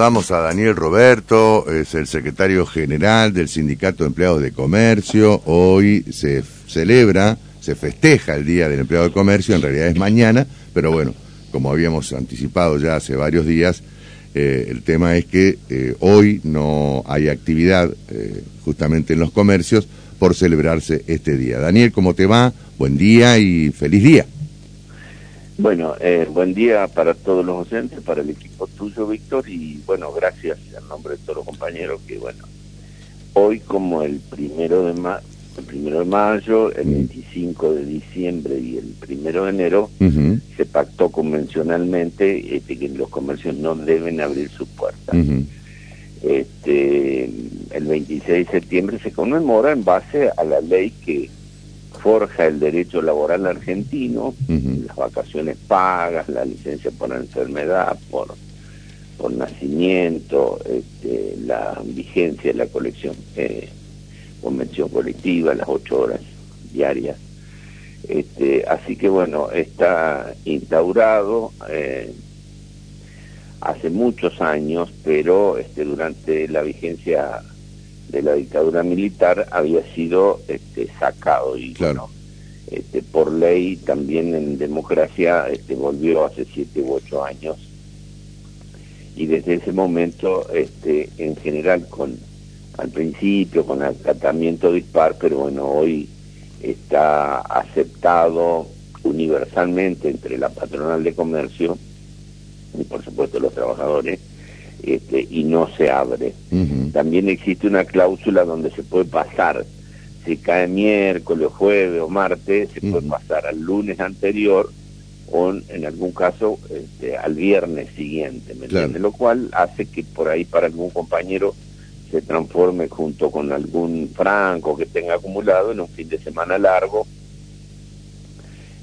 saludamos a Daniel Roberto, es el secretario general del Sindicato de Empleados de Comercio. Hoy se celebra, se festeja el Día del Empleado de Comercio, en realidad es mañana, pero bueno, como habíamos anticipado ya hace varios días, eh, el tema es que eh, hoy no hay actividad eh, justamente en los comercios por celebrarse este día. Daniel, ¿cómo te va? Buen día y feliz día. Bueno, eh, buen día para todos los docentes, para el equipo tuyo, Víctor, y bueno, gracias en nombre de todos los compañeros que, bueno, hoy como el primero de, ma el primero de mayo, el 25 de diciembre y el primero de enero, se pactó convencionalmente este, que los comercios no deben abrir sus puertas. este, el 26 de septiembre se conmemora en base a la ley que forja el derecho laboral argentino, las vacaciones pagas, la licencia por enfermedad, por, por nacimiento, este, la vigencia de la colección, eh, convención colectiva, las ocho horas diarias. Este, así que bueno, está instaurado eh, hace muchos años, pero este, durante la vigencia de la dictadura militar había sido este, sacado y claro. este, por ley también en democracia este, volvió hace siete u ocho años y desde ese momento este, en general con al principio con acatamiento dispar pero bueno hoy está aceptado universalmente entre la patronal de comercio y por supuesto los trabajadores este, y no se abre. También existe una cláusula donde se puede pasar, si cae miércoles, jueves o martes, se puede pasar al lunes anterior o en algún caso este, al viernes siguiente, ¿me Lo cual hace que por ahí para algún compañero se transforme junto con algún franco que tenga acumulado en un fin de semana largo.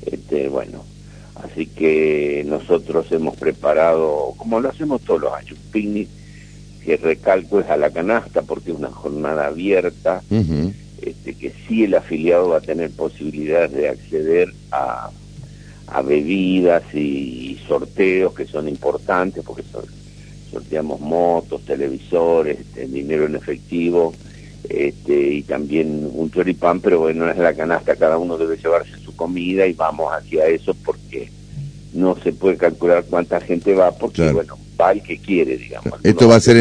Este, bueno, Así que nosotros hemos preparado, como lo hacemos todos los años, un picnic que recalco es a la canasta porque es una jornada abierta, este, que sí el afiliado va a tener posibilidades de acceder a, a bebidas y, sorteos que son importantes porque sorteamos motos, televisores, este, dinero en efectivo este, y también un choripán, pero bueno, es la canasta, cada uno debe llevarse comida y vamos hacia eso porque no se puede calcular cuánta gente va, porque bueno, va el que quiere, digamos. Esto va a ser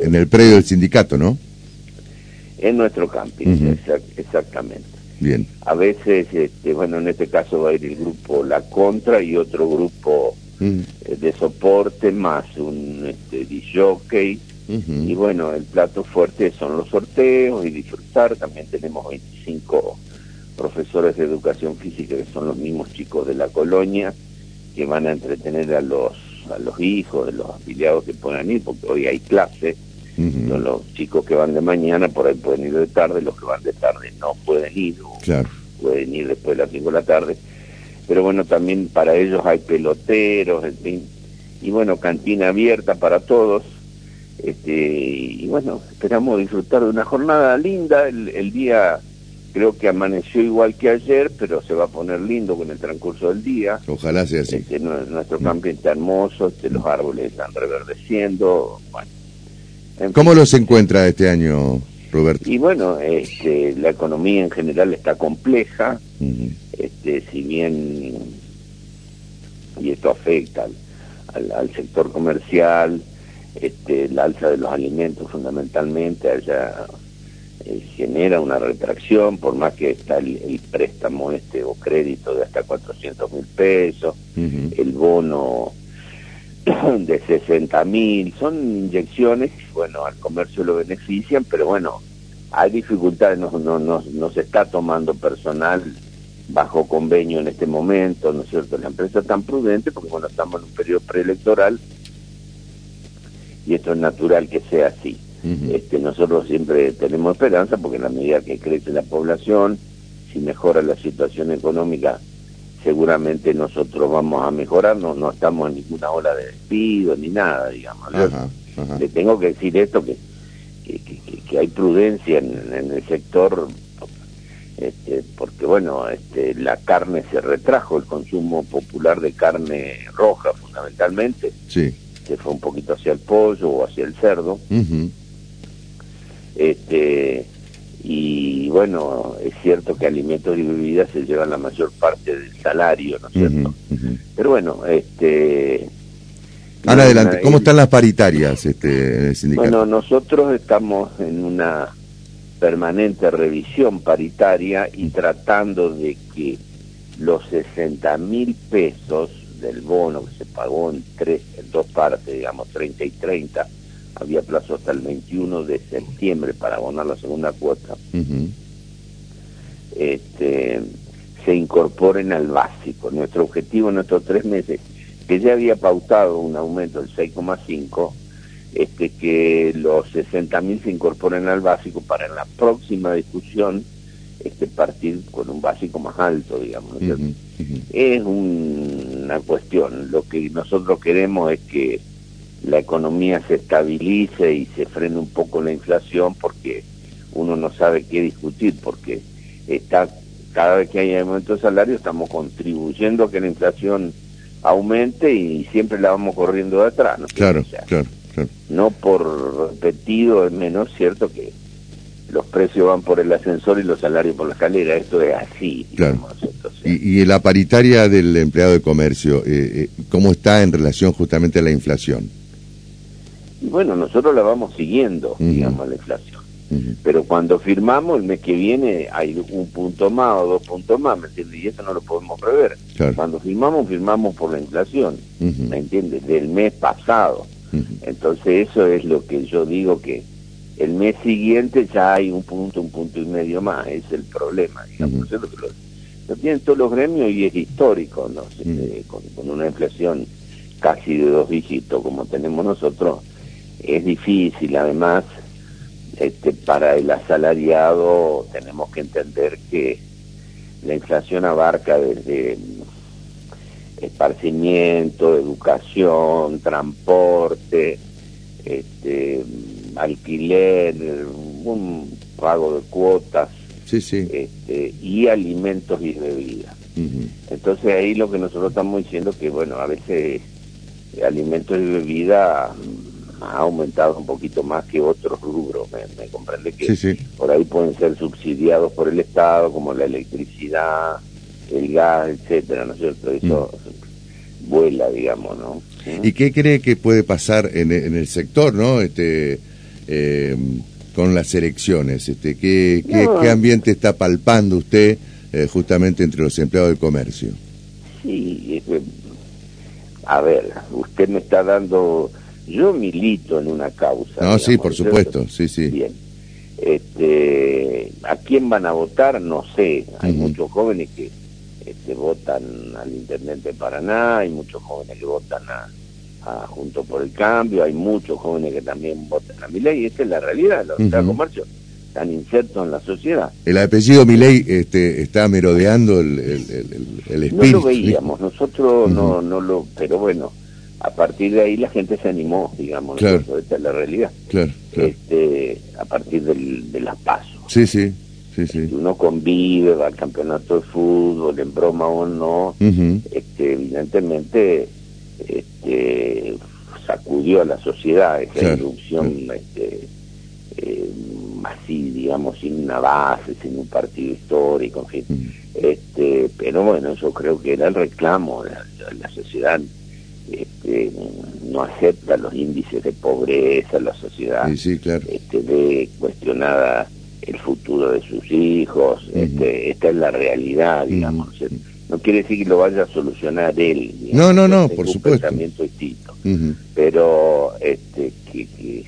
en el, predio del sindicato, ¿no? En nuestro camping, exactamente. Bien. A veces, este, bueno, en este caso va a ir el grupo La Contra y otro grupo eh, de soporte más un este, jockey y bueno, el plato fuerte son los sorteos y disfrutar. También tenemos 25 profesores de educación física que son los mismos chicos de la colonia que van a entretener a los a los hijos de los afiliados que puedan ir, porque hoy hay clase. los, chicos que van de mañana por ahí pueden ir de tarde, los que van de tarde no pueden ir, pueden ir después de las 5 de la tarde. Pero bueno, también para ellos hay peloteros, en fin. Y bueno, cantina abierta para todos este, y bueno, esperamos disfrutar de una jornada linda. El, día creo que amaneció igual que ayer, pero se va a poner lindo con el transcurso del día. Ojalá sea así. Este, nuestro camping está hermoso, este, los árboles están reverdeciendo. Bueno, ¿Cómo los encuentra este año, Roberto? Y bueno, este, la economía en general está compleja, este, si bien, y esto afecta al sector comercial, este, el alza de los alimentos fundamentalmente allá eh, genera una retracción, por más que está el, préstamo este o crédito de hasta 400 mil pesos, el bono de 60 mil, son inyecciones, bueno, al comercio lo benefician, pero bueno, hay dificultades, no, no, no, no se está tomando personal bajo convenio en este momento, ¿no es cierto? La empresa es tan prudente porque bueno, estamos en un periodo preelectoral y esto es natural que sea así. Este, nosotros siempre tenemos esperanza porque en la medida que crece la población, si mejora la situación económica, seguramente nosotros vamos a mejorar, no, no estamos en ninguna ola de despido ni nada, digamos. Le tengo que decir esto, que, que, hay prudencia en, el sector, este, porque bueno, este, la carne se retrajo, el consumo popular de carne roja fundamentalmente. Sí se fue un poquito hacia el pollo o hacia el cerdo. Este y bueno, es cierto que alimentos y bebidas se llevan la mayor parte del salario, ¿no es cierto? Pero bueno, este... Ahora adelante, ¿cómo están las paritarias este, en el sindicato? Bueno, nosotros estamos en una permanente revisión paritaria y tratando de que los 60 mil pesos del bono que se pagó en, tres, en dos partes, digamos 30 y 30, había plazo hasta el 21 de septiembre para abonar la segunda cuota, este, se incorporen al básico. Nuestro objetivo en estos tres meses, que ya había pautado un aumento del 6,5, este, que los 60.000 se incorporen al básico para en la próxima discusión este, partir con un básico más alto, digamos. Es una cuestión, lo que nosotros queremos es que la economía se estabilice y se frene un poco la inflación porque uno no sabe qué discutir porque está cada vez que hay aumento de salario estamos contribuyendo a que la inflación aumente y siempre la vamos corriendo de atrás ¿no? claro, claro, no por repetido es menos cierto que los precios van por el ascensor y los salarios por la escalera esto es así y, y, la paritaria del empleado de comercio eh, eh, cómo está en relación justamente a la inflación y bueno, nosotros la vamos siguiendo, digamos, la inflación. Pero cuando firmamos el mes que viene hay un punto más o dos puntos más, ¿me entiendes? Y eso no lo podemos prever. Cuando firmamos, firmamos por la inflación, ¿me entiendes? Del mes pasado. Entonces eso es lo que yo digo que el mes siguiente ya hay un punto, un punto y medio más, es el problema, digamos. Eso lo, lo, tienen todos los gremios y es histórico, ¿no? Este, con, con una inflación casi de dos dígitos como tenemos nosotros, es difícil, además, este, para el asalariado tenemos que entender que la inflación abarca desde esparcimiento, educación, transporte, este, alquiler, un pago de cuotas Este, y alimentos y bebidas. Entonces ahí lo que nosotros estamos diciendo que bueno, a veces alimentos y bebidas ha aumentado un poquito más que otros rubros. Me, comprende que por ahí pueden ser subsidiados por el Estado, como la electricidad, el gas, etcétera, ¿no es cierto? Eso mm. vuela, digamos, ¿no? ¿Y qué cree que puede pasar en, el sector, no? Este, eh, con las elecciones, este, ¿qué, qué, ambiente está palpando usted eh, justamente entre los empleados del comercio? Sí, eh, a ver, usted me está dando yo milito en una causa. No, sí, por supuesto, sí, sí. Bien. Este, ¿A quién van a votar? No sé. Hay muchos jóvenes que este, votan al Intendente de Paraná, hay muchos jóvenes que votan a, Junto por el Cambio, hay muchos jóvenes que también votan a Miley, y esa es la realidad, los uh comercios están insertos en la sociedad. El apellido Miley este, está merodeando el, el, espíritu. No lo veíamos, nosotros no, no lo, pero bueno, a partir de ahí la gente se animó, digamos, claro. esta es la realidad. Claro, Este, a partir del, de las pasos. Sí, sí, sí, sí. uno convive, va al campeonato de fútbol, en broma o no, este, evidentemente este, sacudió a la sociedad esa irrupción este, eh, así, digamos, sin una base, sin un partido histórico, en fin. este, pero bueno, yo creo que era el reclamo de la sociedad este, no acepta los índices de pobreza, la sociedad este, ve cuestionada el futuro de sus hijos, este, esta es la realidad, digamos. No quiere decir que lo vaya a solucionar él. no, no, no, por supuesto. pensamiento distinto. Pero este, que,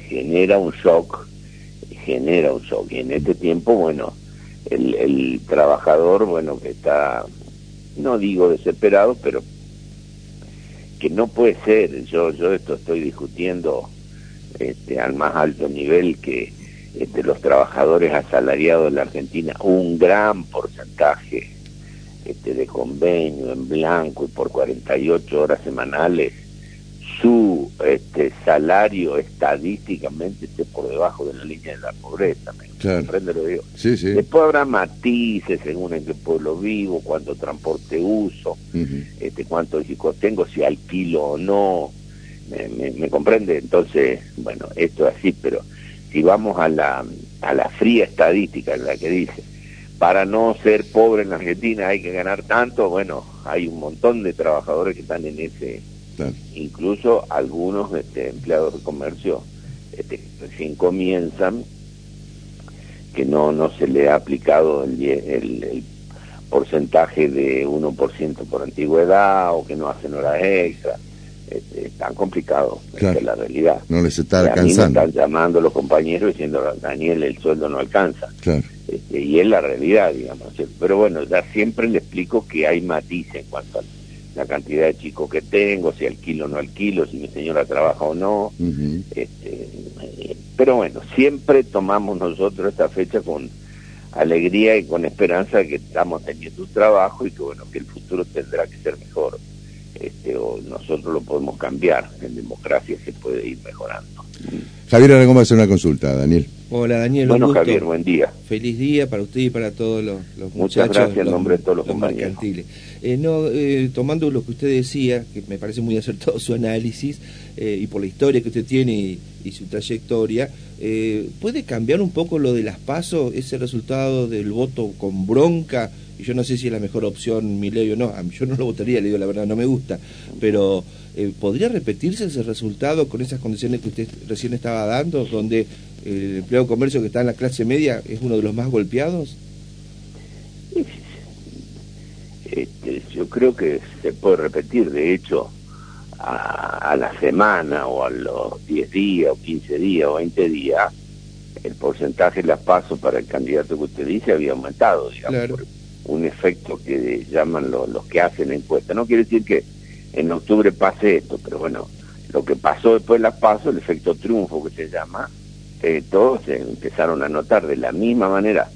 genera un shock, genera un shock. Y en este tiempo, bueno, el, el trabajador, bueno, que está, no digo desesperado, pero que no puede ser, yo, yo esto estoy discutiendo este, al más alto nivel que este, los trabajadores asalariados de la Argentina, un gran porcentaje este, de convenio en blanco y por 48 horas semanales, su este, salario estadísticamente esté por debajo de la línea de la pobreza. ¿Me comprende lo digo? Sí, sí. Después habrá matices según en qué pueblo vivo, cuánto transporte uso, este, cuántos hijos tengo, si alquilo o no. me, comprende? Entonces, bueno, esto es así, pero si vamos a la, a la fría estadística en la que dice, para no ser pobre en la Argentina hay que ganar tanto, bueno, hay un montón de trabajadores que están en ese, incluso algunos este, empleados de comercio este, recién comienzan, que no, no se le ha aplicado el, el, porcentaje de 1% por antigüedad o que no hacen horas extra. Este, es tan complicado, es la realidad. No les está alcanzando. A están llamando los compañeros diciendo, Daniel, el sueldo no alcanza. Este, y es la realidad, digamos. Pero bueno, ya siempre le explico que hay matices en cuanto a la cantidad de chicos que tengo, si alquilo o no alquilo, si mi señora trabaja o no. este, pero bueno, siempre tomamos nosotros esta fecha con alegría y con esperanza de que estamos teniendo un trabajo y que bueno, que el futuro tendrá que ser mejor. Este, o nosotros lo podemos cambiar, en democracia se puede ir mejorando. Javier Aragón va a hacer una consulta, Daniel. Hola Daniel. Bueno Javier, buen día. Feliz día para usted y para todos los, los Muchas gracias en nombre de todos los, compañeros. Eh, no, eh, tomando lo que usted decía, que me parece muy acertado su análisis, eh, y por la historia que usted tiene y, su trayectoria, ¿puede cambiar un poco lo de las pasos, ese resultado del voto con bronca? Y yo no sé si es la mejor opción mi ley o no, yo no lo votaría, le digo la verdad, no me gusta, pero ¿podría repetirse ese resultado con esas condiciones que usted recién estaba dando, donde el empleo de comercio que está en la clase media es uno de los más golpeados? Este, yo creo que se puede repetir, de hecho, a, la semana o a los 10 días o 15 días o 20 días, el porcentaje de las pasos para el candidato que usted dice había aumentado, digamos, por un efecto que llaman los que hacen la encuesta. No quiere decir que en octubre pase esto, pero bueno, lo que pasó después de las pasos, el efecto triunfo que se llama, eh, todos se empezaron a notar de la misma manera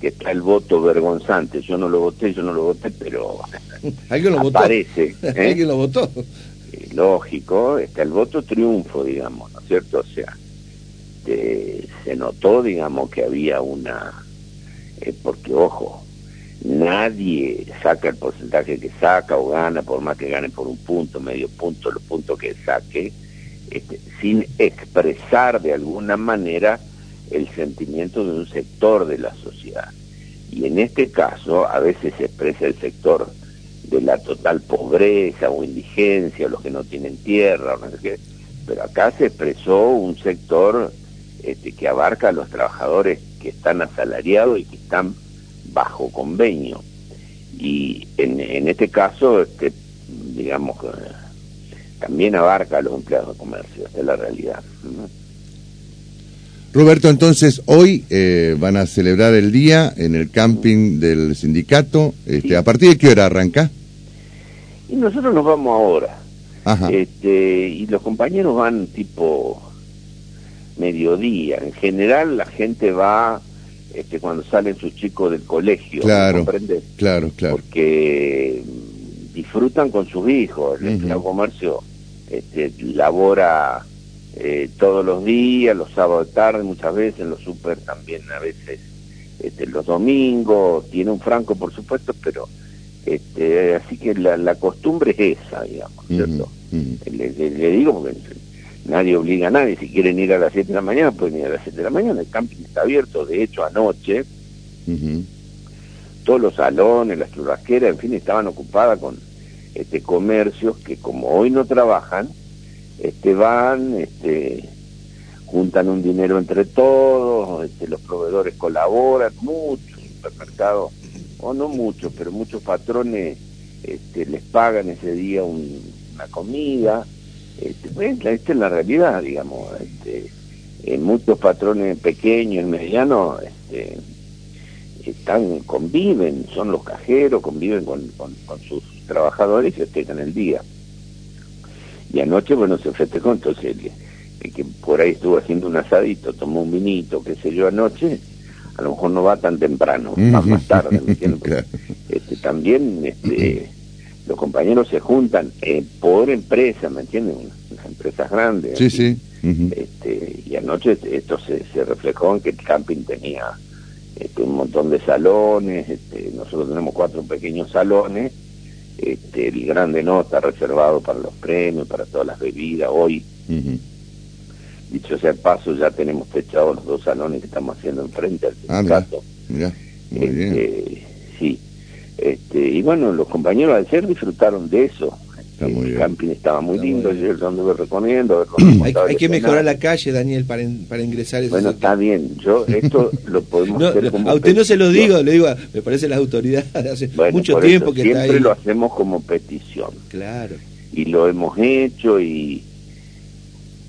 que está el voto vergonzante. Yo no lo voté, yo no lo voté, pero ¿Alguien lo aparece. ¿eh? ¿Alguien lo votó? Eh, lógico, está el voto triunfo, digamos, ¿no es cierto? O sea, se notó, digamos, que había una... Eh, porque, ojo, nadie saca el porcentaje que saca o gana, por más que gane por un punto, medio punto, los puntos que saque, este, sin expresar de alguna manera el sentimiento de un sector de la sociedad. Y en este caso a veces se expresa el sector de la total pobreza o indigencia, o los que no tienen tierra, o no sé qué, pero acá se expresó un sector este, que abarca a los trabajadores que están asalariados y que están bajo convenio. Y en, en este caso, este, digamos, también abarca a los empleados de comercio, esta es la realidad. Roberto, entonces hoy eh, van a celebrar el día en el camping del sindicato. Este, ¿A partir de qué hora arranca? Y nosotros nos vamos ahora. Este, y los compañeros van tipo mediodía. En general la gente va este, cuando salen sus chicos del colegio. Claro, claro, claro. Porque disfrutan con sus hijos. El comercio este, labora eh, todos los días, los sábados de tarde muchas veces, en los super también a veces este, los domingos, tiene un franco por supuesto, pero este, así que la, la costumbre es esa, digamos, ¿cierto? le, digo porque nadie obliga a nadie, si quieren ir a las 7 de la mañana, pueden ir a las 7 de la mañana, el camping está abierto, de hecho anoche, todos los salones, las churrasqueras, en fin, estaban ocupadas con este comercios que como hoy no trabajan, este, van, este, juntan un dinero entre todos, este, los proveedores colaboran, muchos supermercados, o no muchos, pero muchos patrones este, les pagan ese día una comida. Este, pues, esta es la realidad, digamos. Este, en muchos patrones pequeños y medianos este, están, conviven, son los cajeros, conviven con, con, sus trabajadores y festejan el día. Y anoche, bueno, se festejó, entonces el, que por ahí estuvo haciendo un asadito, tomó un vinito, qué sé yo, anoche, a lo mejor no va tan temprano, va más tarde, ¿me entiendes? este, también este, los compañeros se juntan eh, por empresa, ¿me entiendes? Las empresas grandes. Sí, sí. este, y anoche esto se, se, reflejó en que el camping tenía este, un montón de salones, este, nosotros tenemos cuatro pequeños salones, este, el grande nota reservado para los premios, para todas las bebidas. Hoy, dicho sea el paso, ya tenemos fechados los dos salones que estamos haciendo enfrente al ah, sindicato. Ah, Muy bien. Este, sí. Este, y bueno, los compañeros al ser disfrutaron de eso. el camping estaba muy lindo, yo lo anduve recorriendo. hay, que mejorar la calle, Daniel, para, para ingresar. Bueno, está bien, yo esto lo podemos hacer como A usted no se lo digo, le digo, me parece las autoridades hace mucho tiempo que está ahí. lo hacemos como petición. Claro. Y lo hemos hecho y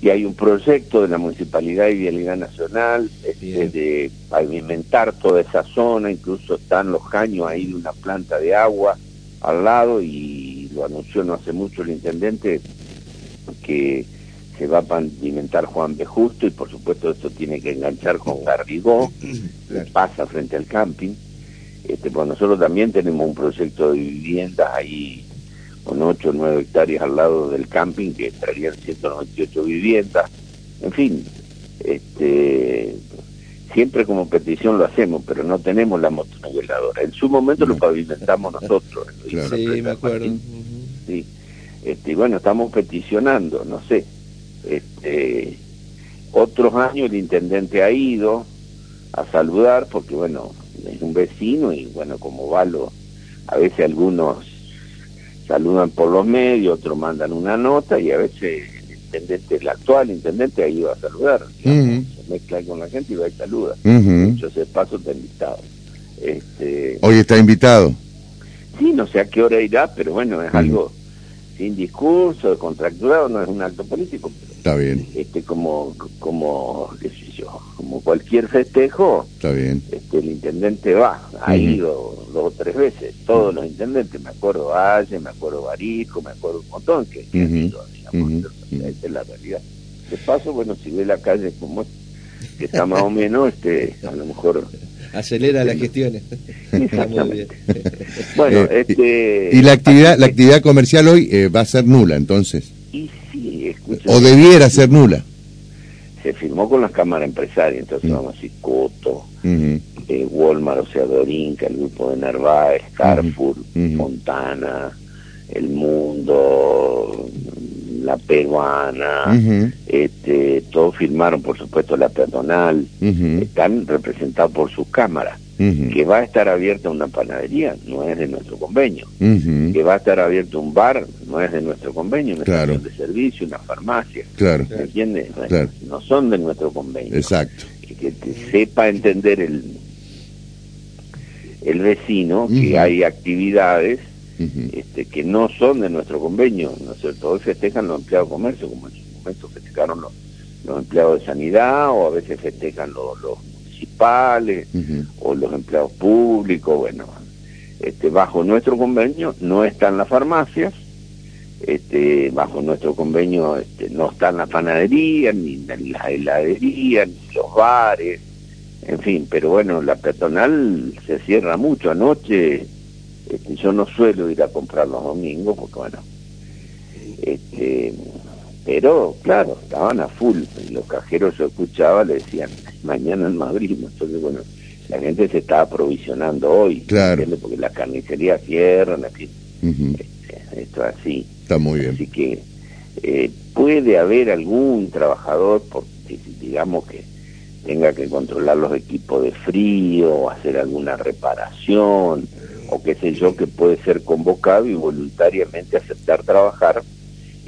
y hay un proyecto de la Municipalidad y Vialidad Nacional este, de pavimentar toda esa zona, incluso están los caños ahí de una planta de agua al lado y lo anunció no hace mucho el intendente que se va a pavimentar Juan B. Justo y por supuesto esto tiene que enganchar con Garrigó, que pasa frente al camping. Este, pues nosotros también tenemos un proyecto de viviendas ahí con 8 o 9 hectáreas al lado del camping que traerían 198 viviendas. En fin, este, siempre como petición lo hacemos, pero no tenemos la motonoveladora. En su momento lo pavimentamos nosotros. Sí, me acuerdo. Sí. Este, y bueno, estamos peticionando, no sé. Este, otros años el intendente ha ido a saludar porque, bueno, es un vecino y, bueno, como va, lo, a veces algunos saludan por los medios, otros mandan una nota y a veces el intendente, el actual intendente ahí va a saludar, se mezcla con la gente y va y saluda. Yo ese paso está invitado. Este, Hoy está invitado. Sí, no sé a qué hora irá, pero bueno, es algo sin discurso, contracturado, no es un acto político. Está bien. Este, como, como, qué sé yo, como cualquier festejo, Está bien. Este, el intendente va, ha ido dos o tres veces, todos los intendentes, me acuerdo Valle, me acuerdo Barico, me acuerdo un montón que, que han ido, digamos, esa es la realidad. De paso, bueno, si ve la calle como que está más o menos, este, a lo mejor acelera las gestiones. bueno, eh, este, y la actividad, la actividad comercial hoy eh, va a ser nula, entonces. Y o debiera ser nula. Se firmó con las cámaras empresarias, entonces mm. vamos a decir Coto, eh, Walmart, o sea, Dorinca, el grupo de Narváez, Carrefour, Fontana, El Mundo, La Peruana, este, todos firmaron, por supuesto, la Peatonal, están representados por sus cámaras que va a estar abierta una panadería, no es de nuestro convenio, que va a estar abierto un bar, no es de nuestro convenio, una estación de servicio, una farmacia, claro. ¿me entiendes? No son de nuestro convenio. Exacto. Que, sepa entender el, el vecino que hay actividades este, que no son de nuestro convenio, ¿no es cierto? Hoy festejan los empleados de comercio, como en su momento festejaron los, los empleados de sanidad, o a veces festejan los, los municipales o los empleados públicos, bueno, este, bajo nuestro convenio no están las farmacias, este, bajo nuestro convenio este, no están las panaderías, ni las heladerías, ni los bares, en fin, pero bueno, la personal se cierra mucho. Anoche este, yo no suelo ir a comprar los domingos porque bueno, este, pero claro, estaban a full. Los cajeros yo escuchaba, le decían, mañana en Madrid. Entonces, bueno, la gente se está aprovisionando hoy. Claro. Porque las carnicerías cierran, aquí este, esto es así. Está muy bien. Así que eh, puede haber algún trabajador, porque, digamos que tenga que controlar los equipos de frío, o hacer alguna reparación, o qué sé yo, que puede ser convocado y voluntariamente aceptar trabajar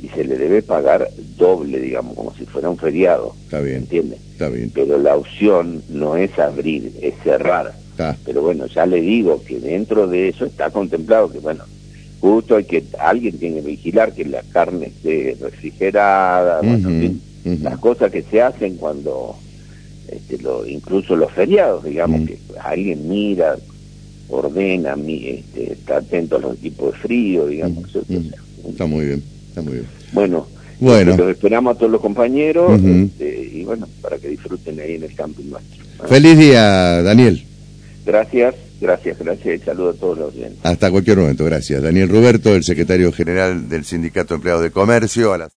y se le debe pagar doble, digamos, como si fuera un feriado. Está bien. ¿Entiendes? Está bien. Pero la opción no es abrir, es cerrar. Pero bueno, ya le digo que dentro de eso está contemplado que, bueno, justo hay que, alguien tiene que vigilar que la carne esté refrigerada, bueno, las cosas que se hacen cuando, este, lo, incluso los feriados, digamos, que alguien mira, ordena, este, está atento a los equipos de frío, digamos. Está muy bien. Está muy bien. Bueno, bueno. Los esperamos a todos los compañeros este, y bueno, para que disfruten ahí en el camping nuestro. Feliz día, Daniel. Gracias, gracias, gracias y saludo a todos los oyentes. Hasta cualquier momento, gracias. Daniel Roberto, el secretario general del Sindicato de Empleados de Comercio. A las